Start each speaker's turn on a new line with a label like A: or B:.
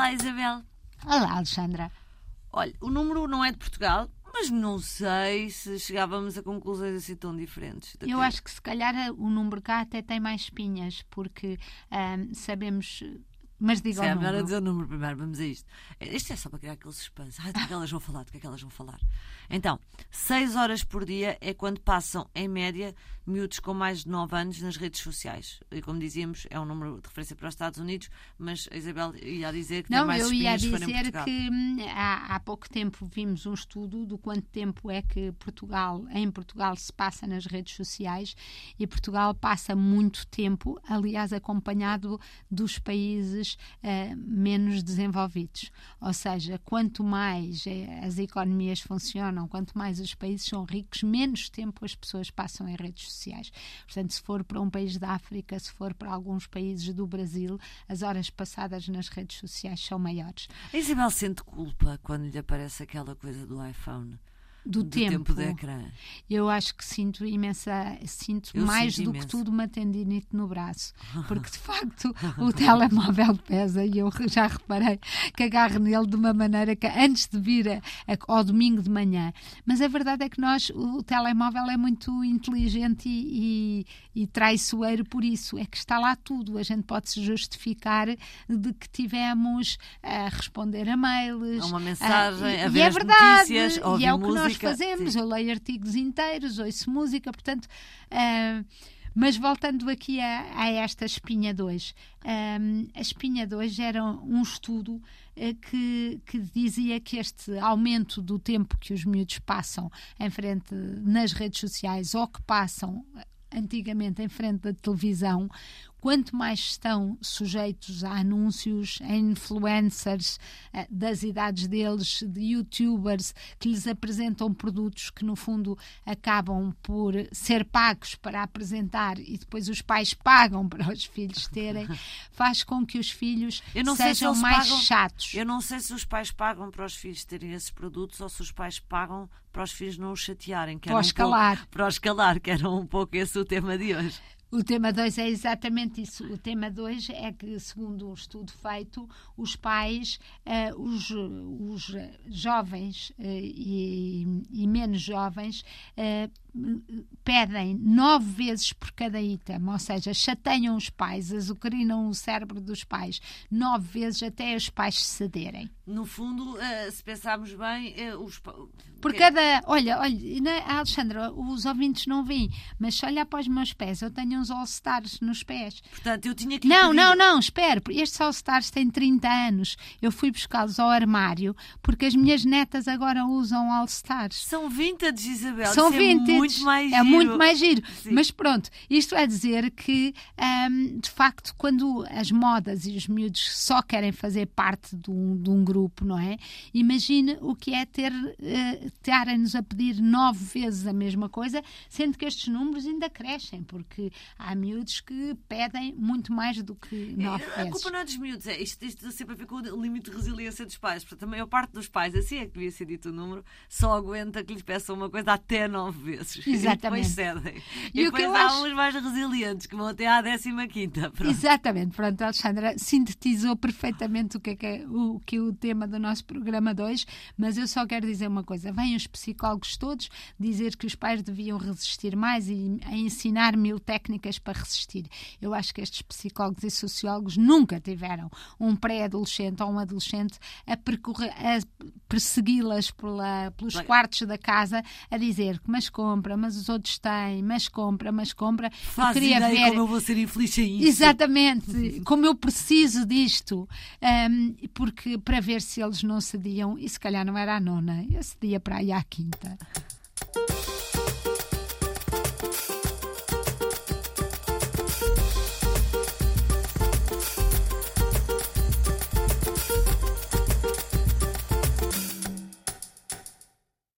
A: Olá, Isabel.
B: Olá, Alexandra.
A: Olha, o número não é de Portugal, mas não sei se chegávamos a conclusões assim tão diferentes.
B: Eu acho que se calhar o número cá até tem mais espinhas, porque um, sabemos mas diga
A: Sim,
B: o número.
A: É dizer o número primeiro, vamos a isto. Isto é só para criar aquele suspense. Ai, do que elas vão falar, do que é que elas vão falar. Então, 6 horas por dia é quando passam, em média, miúdos com mais de 9 anos nas redes sociais. E como dizíamos, é um número de referência para os Estados Unidos, mas a Isabel ia dizer que
B: Não,
A: tem mais
B: eu ia dizer
A: que
B: hum, há, há pouco tempo vimos um estudo do quanto tempo é que Portugal, em Portugal se passa nas redes sociais e Portugal passa muito tempo, aliás, acompanhado dos países uh, menos desenvolvidos. Ou seja, quanto mais eh, as economias funcionam, quanto mais os países são ricos, menos tempo as pessoas passam em redes sociais. Portanto, se for para um país da África, se for para alguns países do Brasil, as horas passadas nas redes sociais são maiores.
A: A Isabel sente culpa quando lhe aparece aquela coisa do iPhone?
B: Do,
A: do
B: tempo.
A: tempo de ecrã.
B: Eu acho que sinto imensa, sinto
A: Eu
B: mais
A: sinto
B: do
A: imenso.
B: que tudo uma tendinite no braço, porque de facto o telemóvel pesa e eu já reparei que agarro nele de uma maneira que antes de vir a, a, ao domingo de manhã. Mas a verdade é que nós, o telemóvel é muito inteligente e, e, e traiçoeiro por isso, é que está lá tudo. A gente pode se justificar de que tivemos a responder a mails,
A: uma mensagem,
B: a,
A: a ver
B: e é verdade,
A: notícias, a ouvir
B: é o que nós fazemos.
A: Sim.
B: Eu leio artigos inteiros, ouço música, portanto. ah, mas voltando aqui a, a esta espinha 2, um, a espinha 2 era um estudo eh, que, que dizia que este aumento do tempo que os miúdos passam em frente nas redes sociais ou que passam antigamente em frente da televisão, quanto mais estão sujeitos a anúncios, a influencers eh, das idades deles, de youtubers que lhes apresentam produtos que no fundo acabam por ser pagos para apresentar e depois os pais pagam para os filhos terem, faz com que os filhos
A: se
B: sejam
A: eles
B: mais
A: pagam-
B: chatos.
A: Eu não sei se os pais pagam para os filhos terem esses produtos ou se os pais pagam para os filhos não os chatearem. Que
B: Para os
A: um pouco-
B: calar.
A: para os calar, que era um pouco esse o tema de hoje.
B: O tema 2 é exatamente isso. O tema 2 é que, segundo um estudo feito, os pais, eh, os, os jovens eh, e, e menos jovens, eh, pedem nove vezes por cada item, ou seja, chateiam os pais, azucarinam o cérebro dos pais nove vezes até os pais cederem.
A: No fundo, eh, se pensarmos bem, eh, os.
B: Por cada. Olha, olha, é- Alexandra, os ouvintes não veem, mas se olhar para os meus pés, eu tenho uns All-Stars nos pés.
A: Portanto, eu tinha que.
B: Não,
A: pedir-
B: não, não, espere. Estes All-Stars têm 30 anos. Eu fui buscá-los ao armário porque as minhas netas agora usam All-Stars.
A: São vintage, Isabel.
B: São
A: Isso
B: vintage.
A: É muito mais
B: É
A: giro.
B: muito mais giro.
A: Sim.
B: Mas pronto, isto é dizer que, hum, de facto, quando as modas e os miúdos só querem fazer parte de um, de um grupo, não é? Imagine o que é ter eh, estarem-nos a pedir nove vezes a mesma coisa, sendo que estes números ainda crescem, porque há miúdos que pedem muito mais do que nove
A: A
B: vezes.
A: culpa não é dos miúdos, é isto, isto sempre a ver com o limite de resiliência dos pais. Portanto, a maior parte dos pais, assim é que devia ser dito o número, só aguenta que lhes peçam uma coisa até nove vezes.
B: Exatamente.
A: E depois cedem.
B: E
A: E,
B: o que
A: depois há
B: acho-
A: uns mais resilientes que vão até à décima quinta. Pronto.
B: Exatamente, pronto, a Alexandra sintetizou perfeitamente o que, é que é o, que é o tema do nosso programa de hoje, mas eu só quero dizer uma coisa: vêm os psicólogos todos dizer que os pais deviam resistir mais e a ensinar mil técnicas para resistir. Eu acho que estes psicólogos e sociólogos nunca tiveram um pré-adolescente ou um adolescente a, percorrer, a persegui-las pelos
A: Bem-
B: quartos da casa a dizer mas compra, mas os outros têm, mas compra, mas compra. eu
A: Faz
B: queria
A: ideia
B: ver
A: como eu vou ser infeliz sem isso.
B: Exatamente, como eu preciso disto, Ahm, porque para ver se eles não cediam, e se calhar não era a nona, eu cedia para aí à quinta.